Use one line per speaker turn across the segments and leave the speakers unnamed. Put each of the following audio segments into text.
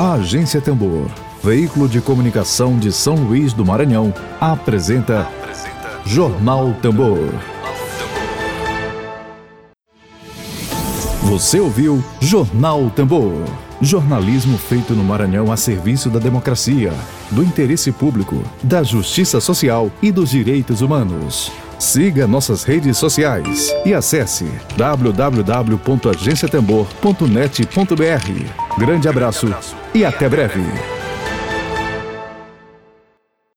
A Agência Tambor, veículo de comunicação de São Luís do Maranhão, apresenta, apresenta Jornal Tambor. Você ouviu Jornal Tambor. Jornalismo feito no Maranhão a serviço da democracia, do interesse público, da justiça social e dos direitos humanos. Siga nossas redes sociais e acesse www.agenciatembor.net.br. Grande abraço e até breve.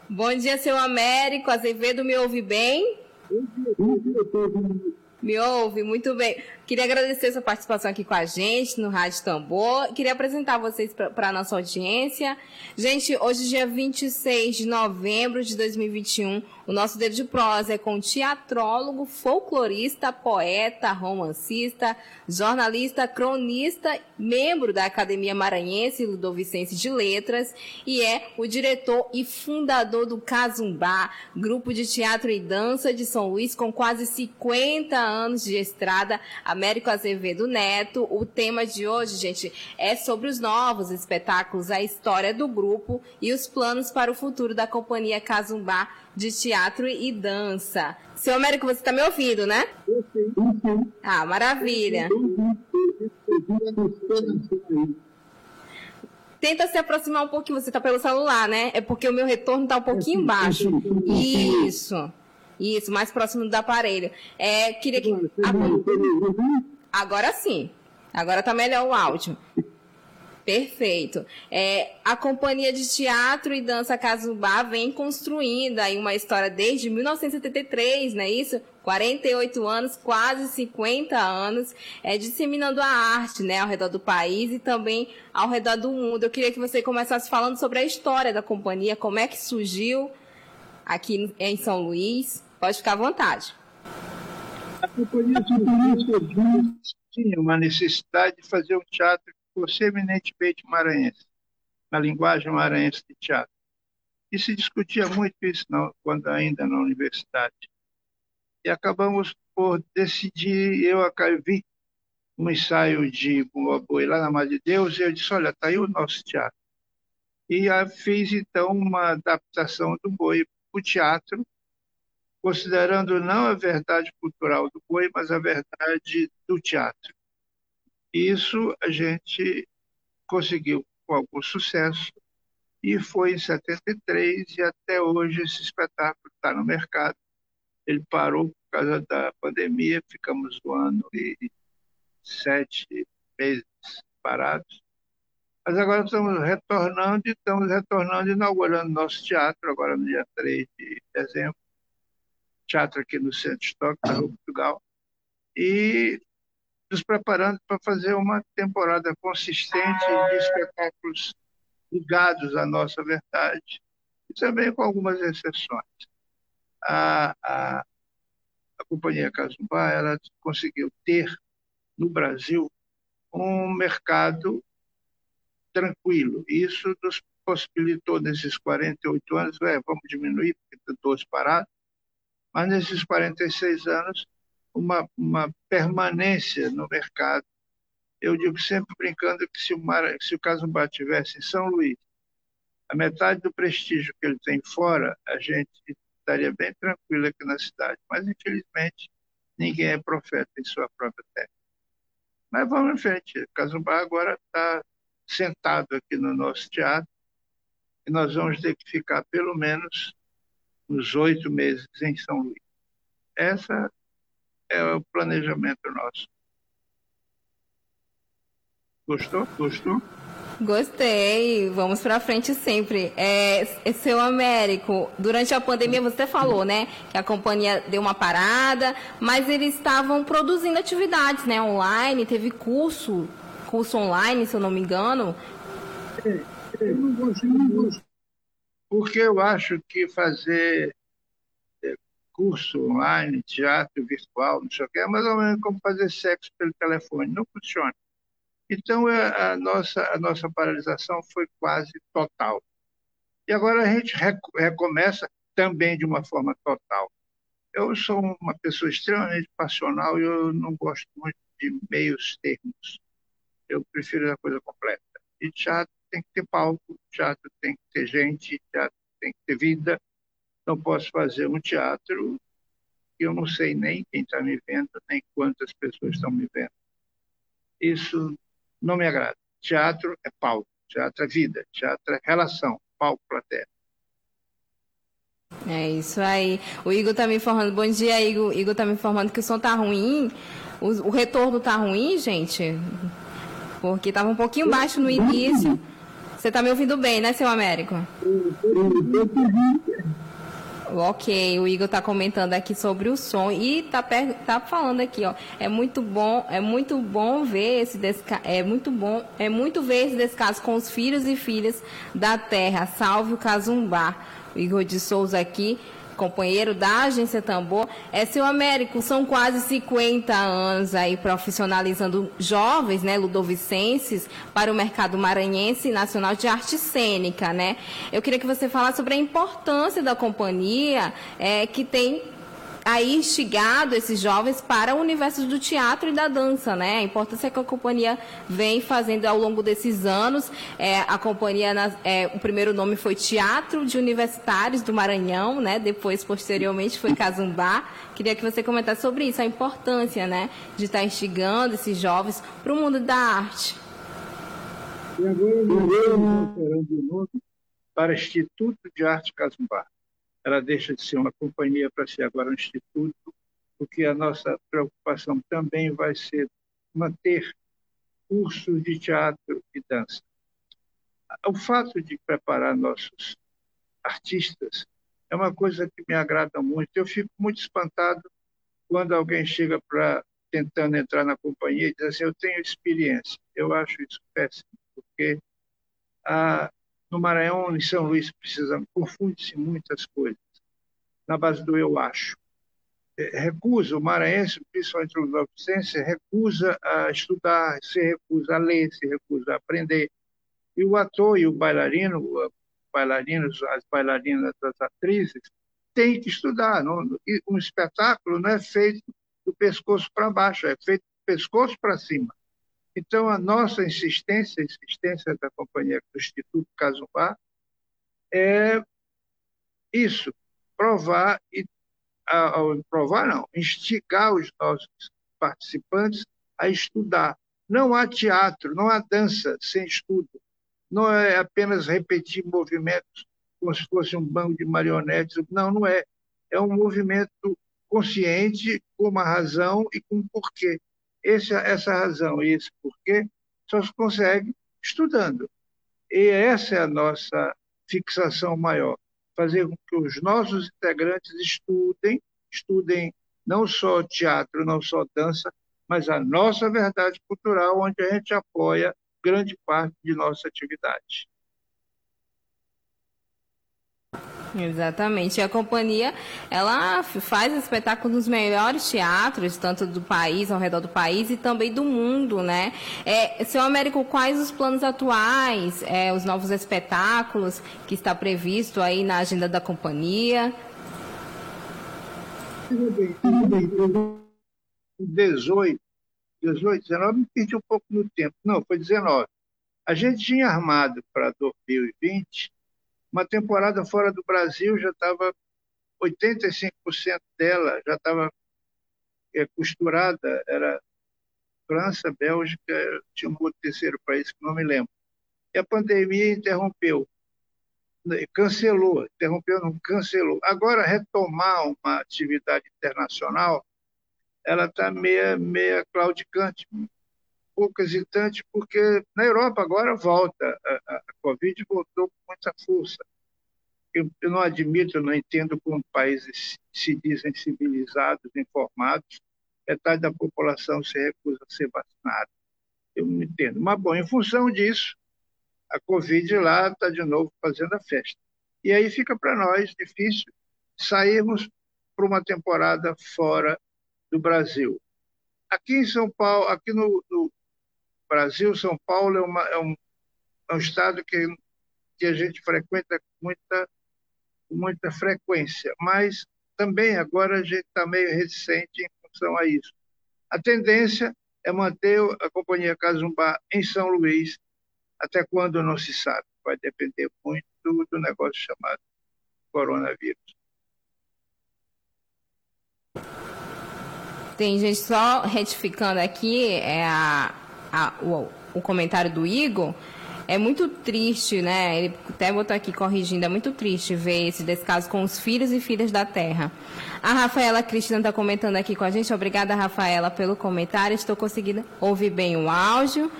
Bom dia, seu Américo. Azevedo, me ouve bem? Me ouve? Muito bem. Queria agradecer sua participação aqui com a gente no Rádio Tambor. Queria apresentar vocês para a nossa audiência. Gente, hoje, dia 26 de novembro de 2021, o nosso dedo de prosa é com teatrólogo, folclorista, poeta, romancista, jornalista, cronista, membro da Academia Maranhense Ludovicense de Letras e é o diretor e fundador do Cazumbá, grupo de teatro e dança de São Luís com quase 50 anos de estrada. Américo Azevedo Neto. O tema de hoje, gente, é sobre os novos espetáculos, a história do grupo e os planos para o futuro da companhia Cazumbá de teatro e dança. Seu Américo, você está me ouvindo, né? Ah, maravilha. Tenta se aproximar um pouquinho, você está pelo celular, né? É porque o meu retorno está um pouquinho baixo. Isso. Isso, mais próximo do aparelho. É, queria que. Agora sim. Agora está melhor o áudio. Perfeito. É, a companhia de teatro e dança Casubá vem construindo aí uma história desde 1973, não é isso? 48 anos, quase 50 anos, é, disseminando a arte né, ao redor do país e também ao redor do mundo. Eu queria que você começasse falando sobre a história da companhia, como é que surgiu aqui em São Luís. Pode ficar à vontade.
A companhia tinha uma necessidade de fazer um teatro que fosse eminentemente maranhense, na linguagem maranhense de teatro. E se discutia muito isso não, quando ainda na universidade. E acabamos por decidir, eu vi um ensaio de Boi lá na Madre de Deus, e eu disse, olha, está aí o nosso teatro. E fiz, então, uma adaptação do Boi o teatro, considerando não a verdade cultural do Boi, mas a verdade do teatro. Isso a gente conseguiu com algum sucesso e foi em 73 e até hoje esse espetáculo está no mercado. Ele parou por causa da pandemia, ficamos um ano e sete meses parados. Mas agora estamos retornando e estamos retornando, inaugurando nosso teatro, agora no dia 3 de dezembro. Teatro aqui no Centro Histórico, na Rua Portugal. E nos preparando para fazer uma temporada consistente de espetáculos ligados à nossa verdade, e também com algumas exceções. A, a, a Companhia Casumbá ela conseguiu ter no Brasil um mercado tranquilo. Isso nos possibilitou, nesses 48 anos, é, vamos diminuir, porque estou parado, mas nesses 46 anos, uma, uma permanência no mercado. Eu digo sempre brincando que se o, Mar, se o Casumbá tivesse em São Luís, a metade do prestígio que ele tem fora, a gente estaria bem tranquilo aqui na cidade. Mas, infelizmente, ninguém é profeta em sua própria terra. Mas vamos em frente. Casumbá agora está sentado aqui no nosso teatro e nós vamos ter que ficar pelo menos uns oito meses em São Luís. Essa é o planejamento nosso. Gostou? Gostou?
Gostei, vamos para frente sempre. É, é, seu Américo, durante a pandemia você falou, né, que a companhia deu uma parada, mas eles estavam produzindo atividades, né, online, teve curso, curso online, se eu não me engano.
É, é, não gosto, não gosto. Porque eu acho que fazer curso online, teatro virtual, não sei o que, é mais ou menos como fazer sexo pelo telefone. Não funciona. Então, é, a nossa, a nossa paralisação foi quase total. E agora a gente recomeça também de uma forma total. Eu sou uma pessoa extremamente passional e eu não gosto muito de meios termos. Eu prefiro a coisa completa. E teatro tem que ter palco, teatro tem que ter gente, teatro tem que ter vida. Não posso fazer um teatro que eu não sei nem quem está me vendo, nem quantas pessoas estão me vendo. Isso não me agrada. Teatro é palco, teatro é vida, teatro é relação, palco-plateia.
É isso aí. O Igor está me informando. Bom dia, Igor. Igor está me informando que o som está ruim. O, o retorno está ruim, gente? Porque estava um pouquinho baixo no início. Você está me ouvindo bem, né, seu Américo? Ok, o Igor está comentando aqui sobre o som e está tá falando aqui, ó. É muito bom, é muito bom ver esse desca é muito bom, é muito ver esse descaso com os filhos e filhas da terra. Salve o Cazumbá. O Igor de Souza aqui companheiro da agência Tambor, é seu Américo, são quase 50 anos aí profissionalizando jovens, né, ludovicenses, para o mercado maranhense e nacional de arte cênica, né? Eu queria que você falasse sobre a importância da companhia é, que tem aí instigado esses jovens para o universo do teatro e da dança, né? A importância que a companhia vem fazendo ao longo desses anos. É, a companhia, é, o primeiro nome foi Teatro de Universitários do Maranhão, né? Depois, posteriormente, foi Cazumbá. Queria que você comentasse sobre isso, a importância, né, de estar instigando esses jovens para o mundo da arte.
E agora nós estamos o nome para Instituto de Arte Cazumbá ela deixa de ser uma companhia para ser agora um instituto, porque a nossa preocupação também vai ser manter cursos de teatro e dança. O fato de preparar nossos artistas é uma coisa que me agrada muito. Eu fico muito espantado quando alguém chega para tentando entrar na companhia e diz assim, eu tenho experiência. Eu acho isso péssimo, porque a, no Maranhão, em São Luís, precisa confunde-se muitas coisas na base do eu acho. É, recusa, o maranhense, principalmente o novicense, recusa a estudar, se recusa a ler, se recusa a aprender. E o ator e o bailarino, bailarinos, as bailarinas, as atrizes, têm que estudar. Não, um espetáculo não é feito do pescoço para baixo, é feito do pescoço para cima. Então, a nossa insistência, a insistência da companhia do Instituto Casubá, é isso, provar e ao provar não, instigar os nossos participantes a estudar. Não há teatro, não há dança sem estudo. Não é apenas repetir movimentos como se fosse um banco de marionetes. Não, não é. É um movimento consciente, com uma razão e com um porquê. Esse, essa razão e esse porquê só se consegue estudando. E essa é a nossa fixação maior, fazer com que os nossos integrantes estudem, estudem não só teatro, não só dança, mas a nossa verdade cultural, onde a gente apoia grande parte de nossa atividade.
Exatamente. E a companhia, ela faz espetáculos nos melhores teatros, tanto do país, ao redor do país e também do mundo, né? É, seu Américo, quais os planos atuais, é, os novos espetáculos que está previsto aí na agenda da companhia?
Tudo bem, tudo bem. 18, 18, 19, me perdi um pouco no tempo. Não, foi 19. A gente tinha armado para 2020 uma temporada fora do Brasil já estava 85% dela já estava é, costurada, era França, Bélgica, tinha um outro terceiro país que não me lembro. E a pandemia interrompeu, cancelou, interrompeu, não cancelou. Agora, retomar uma atividade internacional, ela está meia, meia claudicante, pouco hesitante, porque na Europa agora volta, a, a Covid voltou com muita força. Eu, eu, não admito, eu não entendo como países se dizem civilizados, informados, metade da população se recusa a ser vacinada. Eu não entendo. Mas, bom, em função disso, a Covid lá está de novo fazendo a festa. E aí fica para nós difícil sairmos para uma temporada fora do Brasil. Aqui em São Paulo, aqui no, no, Brasil, São Paulo é, uma, é, um, é um estado que, que a gente frequenta com muita, muita frequência, mas também agora a gente está meio reticente em função a isso. A tendência é manter a Companhia Casumbá em São Luís, Até quando não se sabe. Vai depender muito do negócio chamado coronavírus.
Tem gente só retificando aqui é a, a, o, o comentário do Igor. É muito triste, né? Ele até botou aqui corrigindo, é muito triste ver esse descaso com os filhos e filhas da terra. A Rafaela Cristina está comentando aqui com a gente. Obrigada, Rafaela, pelo comentário. Estou conseguindo ouvir bem o áudio.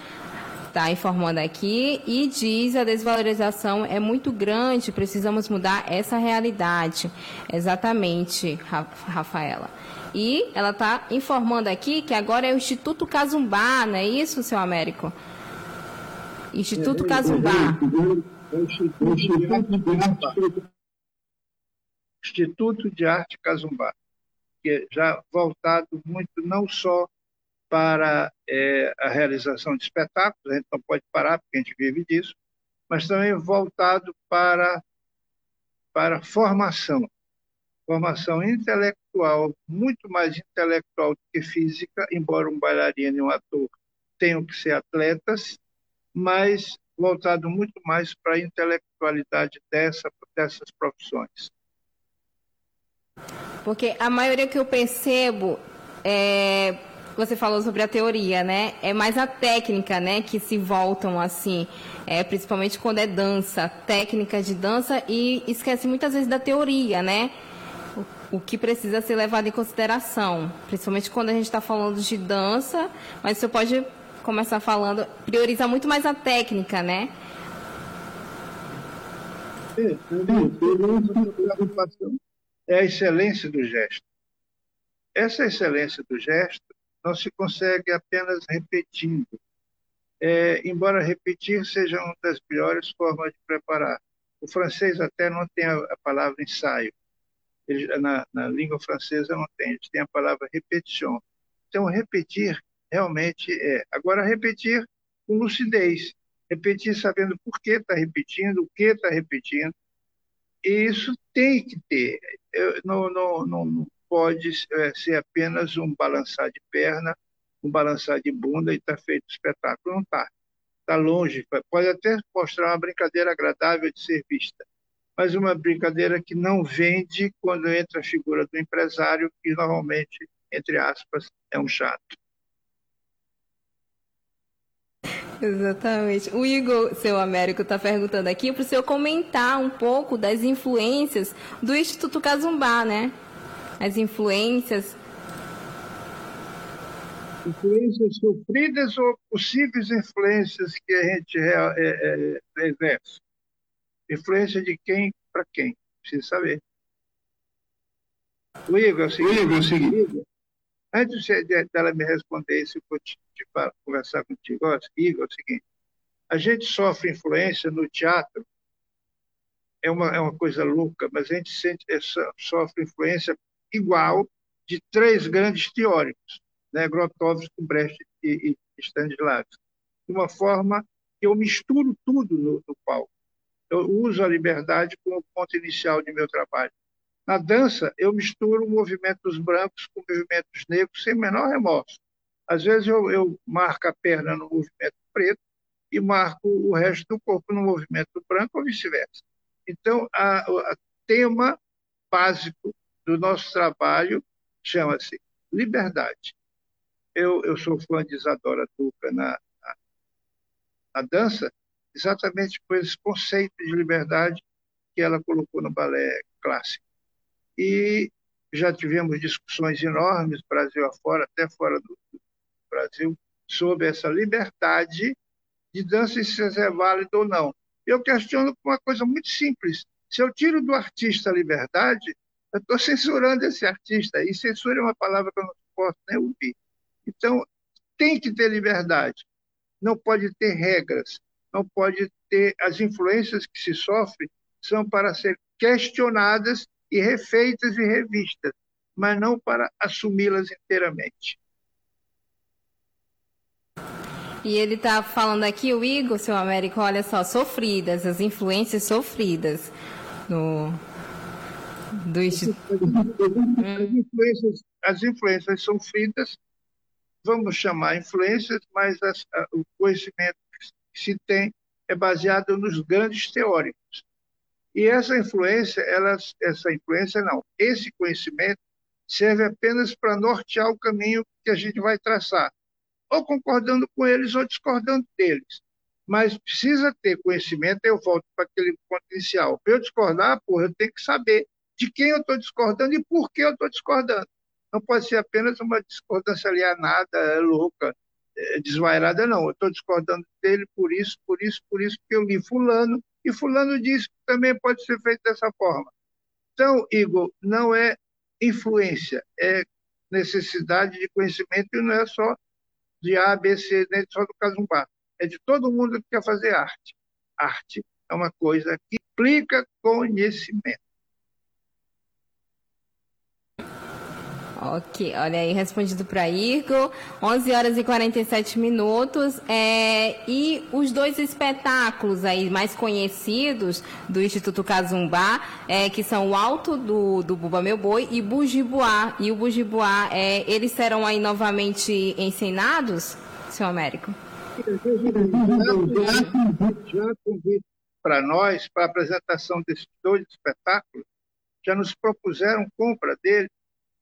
Está informando aqui e diz a desvalorização é muito grande, precisamos mudar essa realidade. Exatamente, Rafaela. E ela está informando aqui que agora é o Instituto Casumbá, não é isso, seu Américo? Instituto Casumbá.
Instituto de Arte Casumbá, que é já voltado muito não só para é, a realização de espetáculos, a gente não pode parar porque a gente vive disso, mas também voltado para para formação, formação intelectual, muito mais intelectual do que física, embora um bailarino e um ator tenham que ser atletas, mas voltado muito mais para a intelectualidade dessa, dessas profissões.
Porque a maioria que eu percebo é, você falou sobre a teoria, né? É mais a técnica, né, que se voltam assim, é, principalmente quando é dança, técnica de dança e esquece muitas vezes da teoria, né? O que precisa ser levado em consideração, principalmente quando a gente está falando de dança, mas você pode começar falando, prioriza muito mais a técnica, né?
É, é a excelência do gesto. Essa excelência do gesto não se consegue apenas repetindo. É, embora repetir seja uma das piores formas de preparar. O francês até não tem a, a palavra ensaio. Ele, na, na, língua francesa não tem, eles têm a palavra repetition. Então, repetir realmente é. Agora, repetir com lucidez. Repetir sabendo por que está repetindo, o que está repetindo. E isso tem que ter. Eu, não, não, não, pode é, ser apenas um balançar de perna, um balançar de bunda e está feito espetáculo. Não está. Está longe. Pode até mostrar uma brincadeira agradável de ser vista, mas uma brincadeira que não vende quando entra a figura do empresário, que normalmente, entre aspas, é um chato.
Exatamente. O Igor, seu Américo, está perguntando aqui para o senhor comentar um pouco das influências do Instituto Cazumbá, né? as influências?
Influências sofridas ou possíveis influências que a gente é, é, é, exerce? Influência de quem para quem? Precisa saber. O Igor, é o seguinte, Igor, é o seguinte antes dela me responder isso, eu vou te, conversar contigo. Igor, é o seguinte, a gente sofre influência no teatro, é uma, é uma coisa louca, mas a gente sente, é, sofre influência igual de três grandes teóricos, né, Grotowski, Brecht e, e Stanislavski, de uma forma que eu misturo tudo no, no palco. Eu uso a liberdade como ponto inicial de meu trabalho. Na dança, eu misturo movimentos brancos com movimentos negros sem menor remorso. Às vezes eu, eu marco a perna no movimento preto e marco o resto do corpo no movimento branco ou vice-versa. Então, o tema básico do nosso trabalho chama-se liberdade. Eu, eu sou fã de Isadora Duca na, na, na dança, exatamente por esse conceito de liberdade que ela colocou no balé clássico. E já tivemos discussões enormes, Brasil afora, até fora do, Brasil, sobre essa liberdade de dança e se é válido ou não. Eu questiono por uma coisa muito simples. Se eu tiro do artista a liberdade, eu estou censurando esse artista, e censura é uma palavra que eu não posso nem ouvir. Então, tem que ter liberdade, não pode ter regras, não pode ter. As influências que se sofrem são para ser questionadas e refeitas e revistas, mas não para assumi-las inteiramente.
E ele está falando aqui, o Igor, seu Américo, olha só, sofridas, as influências sofridas no, do Instituto.
As influências, as influências são feitas, vamos chamar influências, mas as, o conhecimento que se tem é baseado nos grandes teóricos. E essa influência, ela, essa influência não, esse conhecimento serve apenas para nortear o caminho que a gente vai traçar, ou concordando com eles ou discordando deles. Mas precisa ter conhecimento, eu volto para aquele ponto inicial. Para eu discordar, porra, eu tenho que saber de quem eu estou discordando e por que eu estou discordando. Não pode ser apenas uma discordância alienada, louca, é, desvairada, não. Eu estou discordando dele por isso, por isso, por isso, porque eu li fulano, e fulano disse que também pode ser feito dessa forma. Então, Igor, não é influência, é necessidade de conhecimento e não é só de A, B, C, nem só do Casumbá. É de todo mundo que quer fazer arte. Arte é uma coisa que implica conhecimento.
Ok, olha aí, respondido para Igor. 11 horas e 47 minutos. É, e os dois espetáculos aí mais conhecidos do Instituto Cazumbá, é, que são o Alto do, do Buba Meu Boi e Bujibuá. E o Bujibuá, é, eles serão aí novamente ensinados, senhor Américo?
Já convite para nós, para a apresentação desses dois espetáculos, já nos propuseram compra dele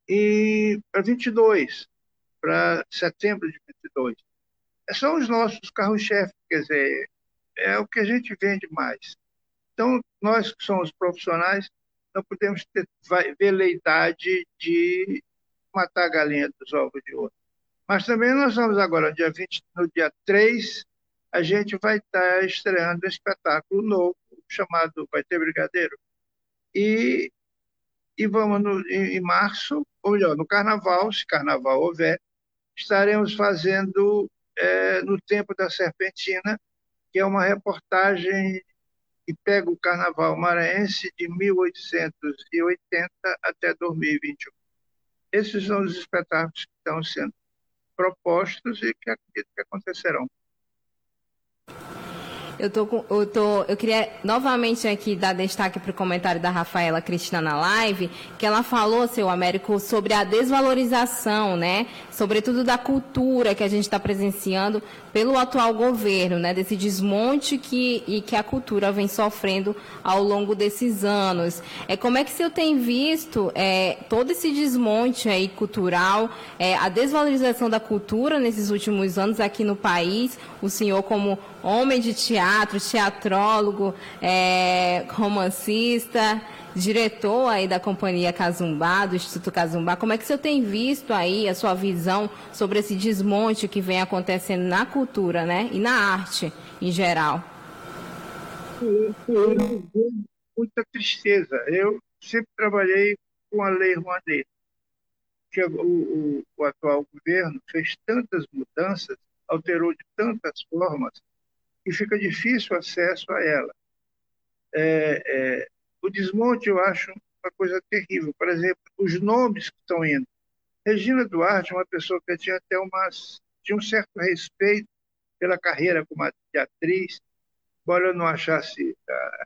e para 22, para setembro de 22. É são os nossos carros-chefe, quer dizer, é o que a gente vende mais. Então, nós que somos profissionais, não podemos ter veleidade de matar a galinha dos ovos de ouro. Mas também nós vamos agora, dia 20, no dia 3, a gente vai estar estreando um espetáculo novo, chamado Vai Ter Brigadeiro. E e vamos no, em, em, março, ou melhor, no carnaval, se carnaval houver, estaremos fazendo é, no Tempo da Serpentina, que é uma reportagem que pega o carnaval maranhense de 1880 até 2021. Esses são os espetáculos que estão sendo propostos e que acredito que acontecerão.
Eu, tô, eu, tô, eu queria novamente aqui dar destaque para o comentário da Rafaela Cristina na live, que ela falou, seu Américo, sobre a desvalorização, né? Sobretudo da cultura que a gente está presenciando pelo atual governo, né? Desse desmonte que, e que a cultura vem sofrendo ao longo desses anos. É, como é que senhor tem visto é, todo esse desmonte aí cultural, é, a desvalorização da cultura nesses últimos anos aqui no país? O senhor, como homem de teatro, teatrólogo, é, romancista, diretor aí da companhia Cazumbá, do Instituto Cazumbá. Como é que o senhor tem visto aí a sua visão sobre esse desmonte que vem acontecendo na cultura, né, e na arte em geral?
Muita tristeza. Eu sempre trabalhei com a Lei Rouanet, que o, o, o atual governo fez tantas mudanças, alterou de tantas formas, e fica difícil o acesso a ela. É, é, o desmonte eu acho uma coisa terrível. Por exemplo, os nomes que estão indo. Regina Duarte é uma pessoa que tinha até umas, tinha um certo respeito pela carreira como atriz, embora eu não achasse,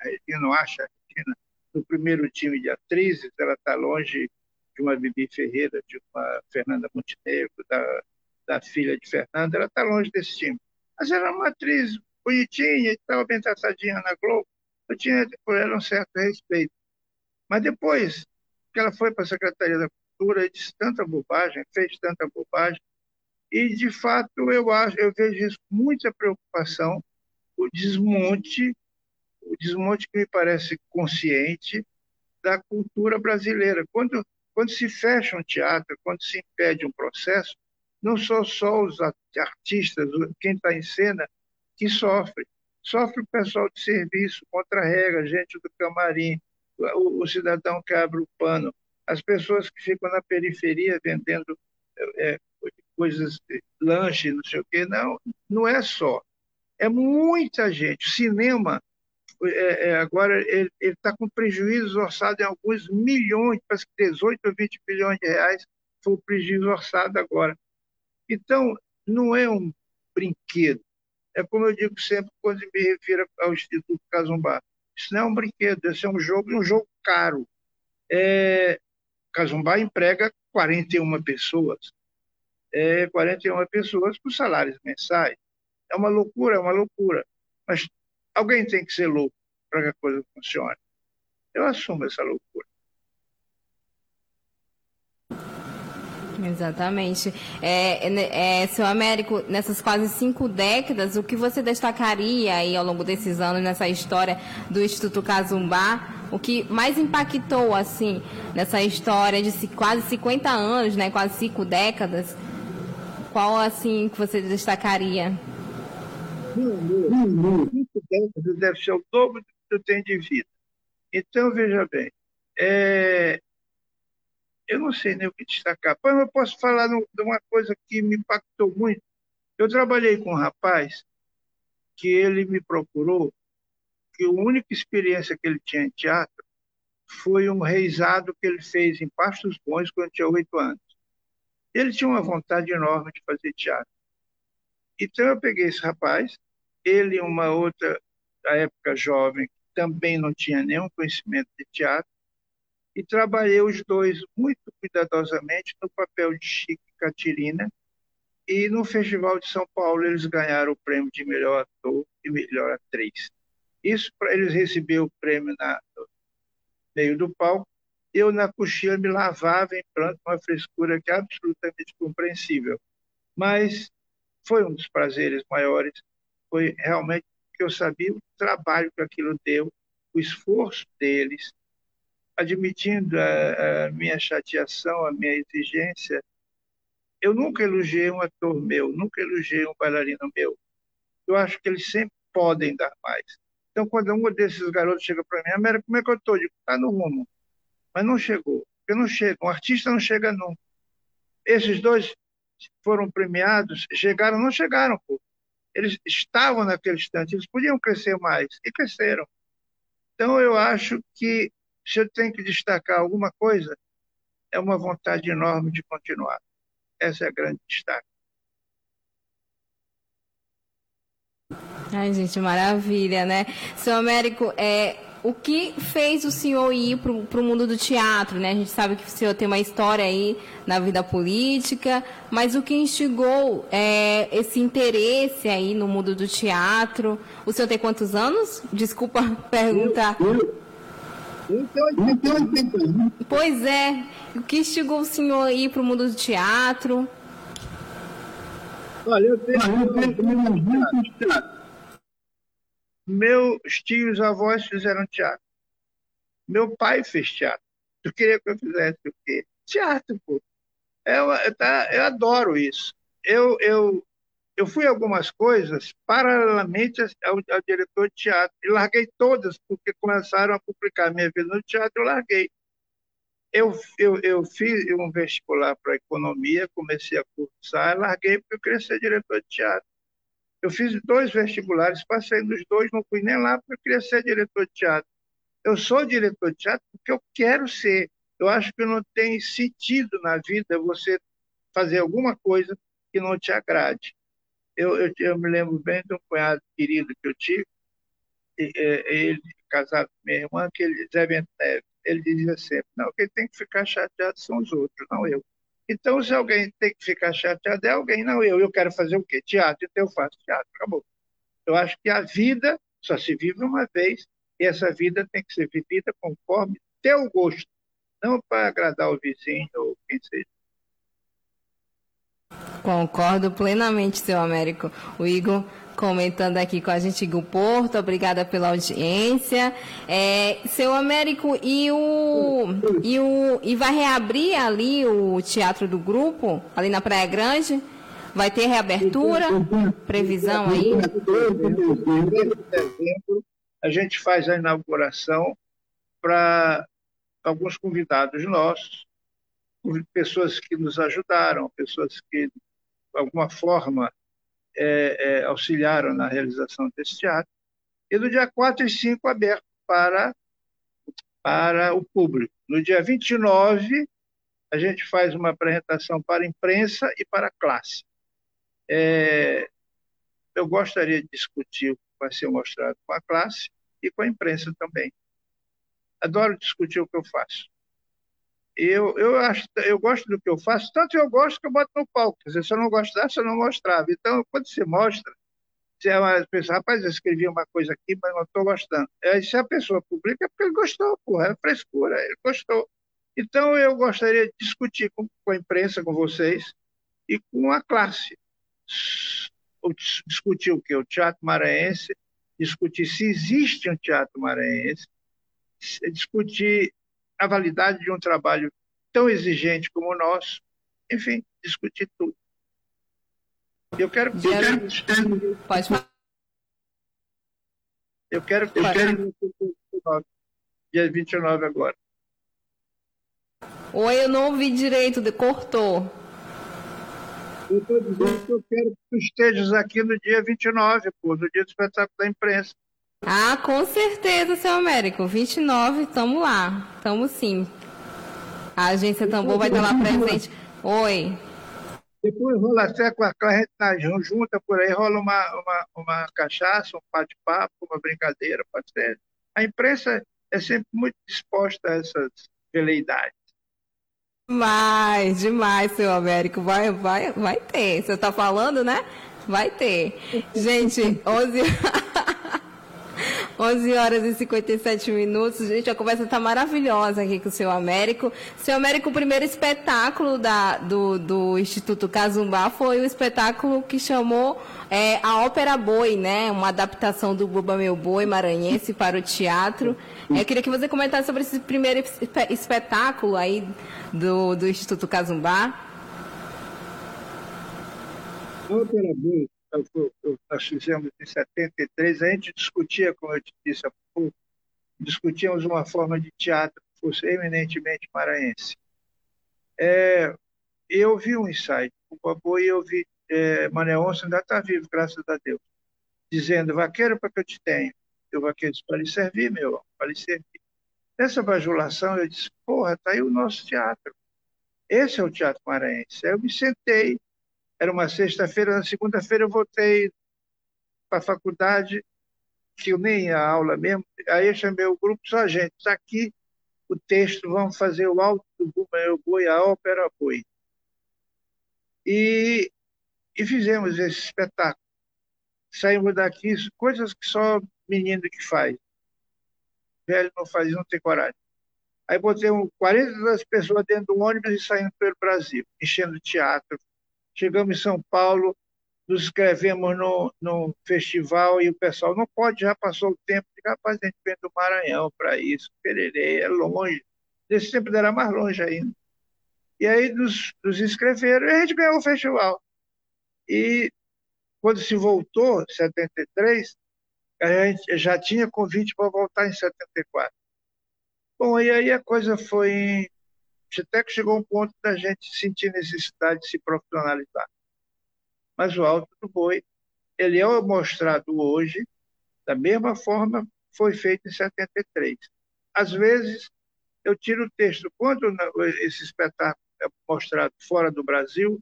Regina não acha a Regina no primeiro time de atrizes, ela está longe de uma Bibi Ferreira, de uma Fernanda Montenegro, da, da filha de Fernanda, ela está longe desse time. Mas ela é uma atriz bonitinha, estava bem traçadinha na Globo, eu tinha por ela um certo respeito. Mas depois que ela foi para a Secretaria da Cultura, disse tanta bobagem, fez tanta bobagem, e de fato eu acho, eu vejo isso com muita preocupação, o desmonte, o desmonte que me parece consciente da cultura brasileira. Quando quando se fecha um teatro, quando se impede um processo, não são só os artistas, quem está em cena, que sofre. Sofre o pessoal de serviço, contra-regra, gente do camarim, o, o, cidadão que abre o pano, as pessoas que ficam na periferia vendendo é, coisas, lanche, não sei o quê. Não, não é só. É muita gente. O cinema, é, é, agora, ele está com prejuízo orçado em alguns milhões, parece que 18 ou 20 bilhões de reais foi o prejuízo orçado agora. Então, não é um brinquedo. É como eu digo sempre quando me refiro ao Instituto Cazumbá. Isso não é um brinquedo, isso é um jogo e um jogo caro. É, Cazumbá emprega 41 pessoas. É, 41 pessoas com salários mensais. É uma loucura, é uma loucura. Mas Alguém tem que ser louco para que a coisa funcione. Eu assumo essa loucura.
Exatamente. É, é, é, seu Américo, nessas quase cinco décadas, o que você destacaria aí ao longo desses anos nessa história do Instituto Cazumbá? O que mais impactou, assim, nessa história de quase 50 anos, né, quase cinco décadas? Qual, assim, que você destacaria?
Cinco décadas deve ser o dobro do que eu tenho de vida. Então, veja bem, é, eu não sei nem o que destacar. Mas eu posso falar de uma coisa que me impactou muito. Eu trabalhei com um rapaz que ele me procurou, que a única experiência que ele tinha em teatro foi um reizado que ele fez em Pastos Bons quando tinha oito anos. Ele tinha uma vontade enorme de fazer teatro. Então eu peguei esse rapaz, ele e uma outra, da época jovem, que também não tinha nenhum conhecimento de teatro, e trabalhei os dois muito cuidadosamente no papel de Chico e Catirina. E no Festival de São Paulo eles ganharam o prêmio de melhor ator e melhor atriz. Isso para eles receber o prêmio na, no meio do palco. Eu na coxinha me lavava em pranto, uma frescura que é absolutamente compreensível. Mas foi um dos prazeres maiores. Foi realmente que eu sabia o trabalho que aquilo deu, o esforço deles, admitindo a, a, minha chateação, a minha exigência, eu nunca elogiei um ator meu, nunca elogiei um bailarino meu. Eu acho que eles sempre podem dar mais. Então, quando um desses garotos chega para mim, América, como é que eu estou? Digo, está no rumo. Mas não chegou. Porque não chega. Um artista não chega nunca. Esses dois foram premiados, chegaram, não chegaram, pô. Eles estavam naquele instante, eles podiam crescer mais, e cresceram. Então, eu acho que se eu tenho que destacar alguma coisa, é uma vontade enorme de continuar. Essa é a grande destaque.
Ai, gente, maravilha, né? Seu Américo, é, o que fez o senhor ir para o mundo do teatro, né? A gente sabe que o senhor tem uma história aí na vida política, mas o que instigou é, esse interesse aí no mundo do teatro? O senhor tem quantos anos? Desculpa perguntar. Eu, eu, Pois é. O que instigou o senhor a ir para o mundo do teatro?
Olha, eu tenho, eu tenho teatro. Meus tios avós fizeram teatro. Meu pai fez teatro. Tu queria que eu fizesse o quê? Teatro, pô. Eu, é eu, tá, eu adoro isso. Eu, eu, eu fui algumas coisas paralelamente ao, ao, diretor de teatro e larguei todas porque começaram a publicar minha vida no teatro, eu larguei. Eu, eu, eu fiz um vestibular para economia, comecei a cursar, larguei porque eu queria ser diretor de teatro. Eu fiz dois vestibulares, passei nos dois, não fui nem lá porque eu queria ser diretor de teatro. Eu sou diretor de teatro porque eu quero ser. Eu acho que não tem sentido na vida você fazer alguma coisa que não te agrade. Eu, eu, eu, me lembro bem de um cunhado querido que eu tive, é, ele casado com minha irmã, que ele, Zé Bento ele dizia sempre, não, quem tem que ficar chateado são os outros, não eu. Então, se alguém tem que ficar chateado, é alguém, não eu. Eu quero fazer o quê? Teatro, então eu faço teatro, acabou. Eu acho que a vida só se vive uma vez, e essa vida tem que ser vivida conforme teu gosto, não para agradar o vizinho ou quem seja.
Concordo plenamente, seu Américo. O Igor comentando aqui com a gente, Igor Porto, obrigada pela audiência. É, seu Américo, e o, e o. E vai reabrir ali o Teatro do Grupo, ali na Praia Grande? Vai ter reabertura? Previsão aí?
A gente faz a inauguração para alguns convidados nossos, pessoas que nos ajudaram, pessoas que de alguma forma, é, é, auxiliaram na realização desse teatro. E no dia 4 e 5, aberto para, para o público. No dia 29, a gente faz uma apresentação para a imprensa e para a classe. É, eu gostaria de discutir o que vai ser mostrado com a classe e com a imprensa também. Adoro discutir o que eu faço eu, eu, acho, eu gosto do que eu faço, tanto eu gosto que eu boto no palco. Quer dizer, se eu não gostasse, eu não mostrava. Então, quando você mostra, Se a pessoa, rapaz, eu escrevi uma coisa aqui, mas não estou gostando. Aí, se a pessoa publica, é porque ele gostou, porra, é frescura, ele gostou. Então, eu gostaria de discutir com, com a imprensa, com vocês, e com a classe. Discutir o que? O teatro maranhense, discutir se existe um teatro maranhense, discutir a validade de um trabalho tão exigente como o nosso, enfim, discutir tudo. Eu quero. Eu quero
Pode falar.
Eu quero. Eu quero. Dia 29 agora.
Oi, eu não ouvi direito, cortou.
Eu estou dizendo que eu quero que tu estejas aqui no dia 29, pô, no dia do espetáculo da imprensa.
Ah, com certeza, seu Américo. 29, estamos lá. Estamos sim. A agência Tambor vai estar lá presente. Oi.
Depois rola até com a gente tá junta por aí, rola uma, uma, uma cachaça, um bate-papo, uma brincadeira, pode ser. A imprensa é sempre muito disposta a essas veleidades.
Demais, demais, seu Américo. Vai, vai, vai ter. Você está falando, né? Vai ter. Gente, 11... 11 horas e 57 minutos. Gente, a conversa está maravilhosa aqui com o seu Américo. Seu Américo, o primeiro espetáculo da, do, do Instituto Cazumbá foi o espetáculo que chamou é, a Ópera Boi, né? Uma adaptação do Buba Meu Boi maranhense para o teatro. Eu queria que você comentasse sobre esse primeiro espetáculo aí do, do Instituto Cazumbá.
A Ópera Boi nós fizemos em 73, a gente discutia, como eu te disse há pouco, discutíamos uma forma de teatro que fosse eminentemente maranhense. É, eu vi um ensaio o Babu e eu vi é, Mané Onça ainda está vivo, graças a Deus, dizendo, vaqueiro para que eu te tenho. Eu vaqueiro disse, para lhe servir, meu, para lhe servir. Nessa bajulação eu disse, porra, está aí o nosso teatro. Esse é o teatro maranhense. Aí eu me sentei, era uma sexta-feira, na segunda-feira eu voltei para a faculdade, que nem a aula mesmo, aí eu chamei o grupo, só gente, está aqui o texto, vamos fazer o alto do Boi, a ópera Boi. E, e fizemos esse espetáculo. Saímos daqui, coisas que só menino que faz. Velho não faz, não tem coragem. Aí botei 42 pessoas dentro do ônibus e saindo pelo Brasil, enchendo teatro, Chegamos em São Paulo, nos inscrevemos no, no festival e o pessoal não pode, já passou o tempo. Rapaz, a gente vem do Maranhão para isso, Pererê, é longe. Nesse tempo era mais longe ainda. E aí nos, nos inscreveram e a gente ganhou o festival. E quando se voltou, em 73, a gente já tinha convite para voltar em 74. Bom, e aí a coisa foi até que chegou um ponto da gente sentir necessidade de se profissionalizar. Mas o Alto do Boi, ele é mostrado hoje da mesma forma foi feito em 73. Às vezes, eu tiro o texto. Quando esse espetáculo é mostrado fora do Brasil,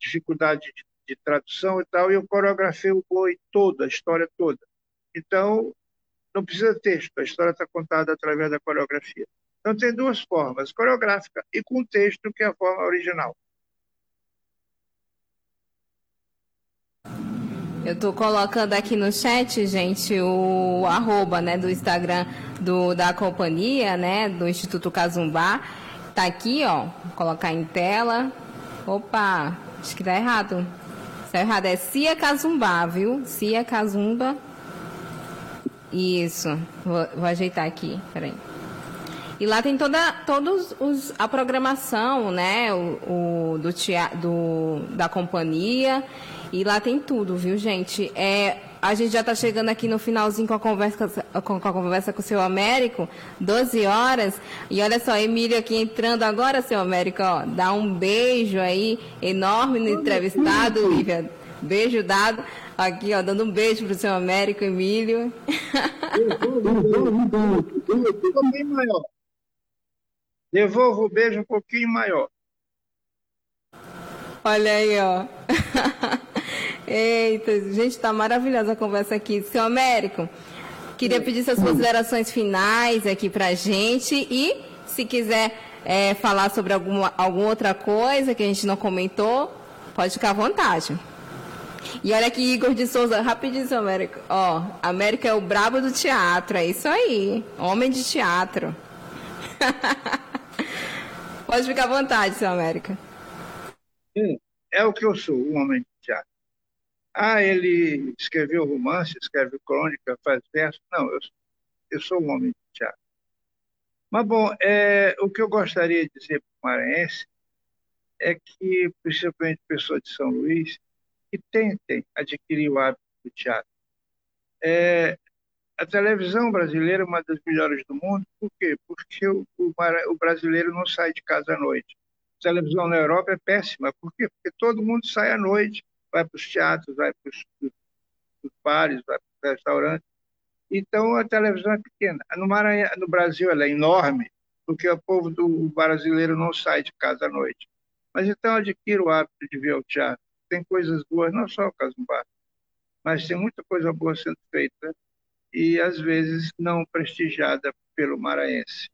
dificuldade de, de tradução e tal, eu coreografei o boi todo, a história toda. Então, não precisa texto, a história está contada através da coreografia. Então, tem duas formas, coreográfica e com texto, que é a forma original.
Eu estou colocando aqui no chat, gente, o arroba né, do Instagram do, da companhia, né, do Instituto Cazumbá. Tá aqui, ó. Vou colocar em tela. Opa, acho que tá errado. Está errado. É Cia Cazumbá, viu? Cia Cazumba. Isso. Vou, vou ajeitar aqui. Peraí. E lá tem toda todos os, a programação, né, o, o do, do da companhia. E lá tem tudo, viu, gente? É, a gente já está chegando aqui no finalzinho com a conversa com, com, a conversa com o seu Américo, 12 horas. E olha só, Emílio aqui entrando agora, seu Américo, ó, dá um beijo aí enorme no entrevistado, Lívia. Beijo dado. Aqui, ó, dando um beijo pro seu Américo, Emílio.
maior. Devolvo o beijo um pouquinho maior.
Olha aí, ó. Eita, gente, tá maravilhosa a conversa aqui. Seu Américo, queria pedir suas considerações finais aqui pra gente e, se quiser é, falar sobre alguma, alguma outra coisa que a gente não comentou, pode ficar à vontade. E olha aqui, Igor de Souza, rapidinho, América. Ó, América é o brabo do teatro, é isso aí. Homem de teatro. Pode ficar à vontade, seu América.
É o que eu sou, um homem de teatro. Ah, ele escreveu romance, escreve crônica, faz verso. Não, eu, eu sou um homem de teatro. Mas, bom, é, o que eu gostaria de dizer para o Maranhense é que, principalmente pessoa de São Luís, que tentem adquirir o hábito do teatro. É, a televisão brasileira é uma das melhores do mundo, por quê? Porque o, o, o brasileiro não sai de casa à noite. A televisão na Europa é péssima, por quê? Porque todo mundo sai à noite, vai para os teatros, vai para os bares, vai para os restaurantes. Então a televisão é pequena. No, Maranhão, no Brasil ela é enorme, porque o povo do brasileiro não sai de casa à noite. Mas então adquira o hábito de ver o teatro tem coisas boas, não só o Casumbá, mas tem muita coisa boa sendo feita e às vezes não prestigiada pelo maranhense.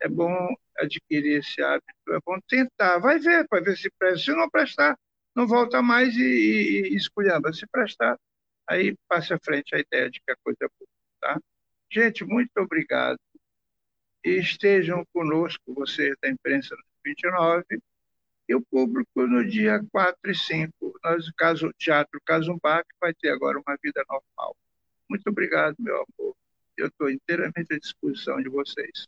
É bom adquirir esse hábito, é bom tentar, vai ver, vai ver se presta. Se não prestar, não volta mais e, e, e. Se prestar, aí passe à frente a ideia de que a coisa é boa. Tá? Gente, muito obrigado. E estejam conosco, vocês da imprensa 29, e o público no dia 4 e 5, nós, caso, Teatro Casumbá, que vai ter agora uma vida normal. Muito obrigado, meu amor. Eu estou inteiramente à disposição de vocês.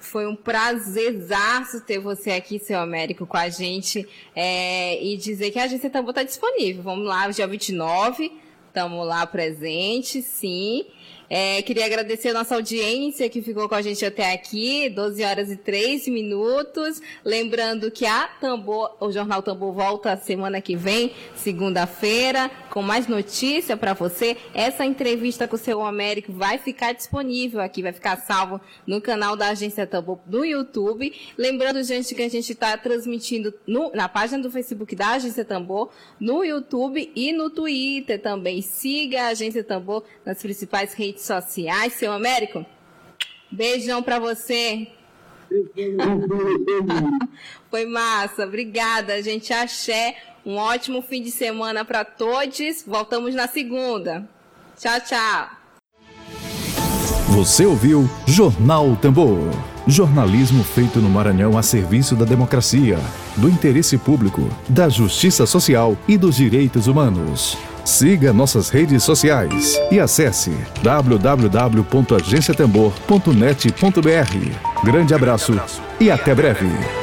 Foi um prazerzaço ter você aqui, seu Américo, com a gente é, e dizer que a agência Tambor está disponível. Vamos lá, dia 29, estamos lá presente, sim. É, queria agradecer a nossa audiência que ficou com a gente até aqui, 12 horas e 3 minutos. Lembrando que a Tambor, o Jornal Tambor volta semana que vem, segunda-feira, com mais notícia para você. Essa entrevista com o seu Américo vai ficar disponível aqui, vai ficar salvo no canal da Agência Tambor no YouTube. Lembrando, gente, que a gente está transmitindo no, na página do Facebook da Agência Tambor, no YouTube e no Twitter também. Siga a Agência Tambor nas principais redes redes sociais. Seu Américo, beijão para você. Foi massa, obrigada, gente. Axé. Um ótimo fim de semana para todos. Voltamos na segunda. Tchau, tchau.
Você ouviu Jornal Tambor. Jornalismo feito no Maranhão a serviço da democracia, do interesse público, da justiça social e dos direitos humanos. Siga nossas redes sociais e acesse www.agenciatembor.net.br. Grande abraço e até breve.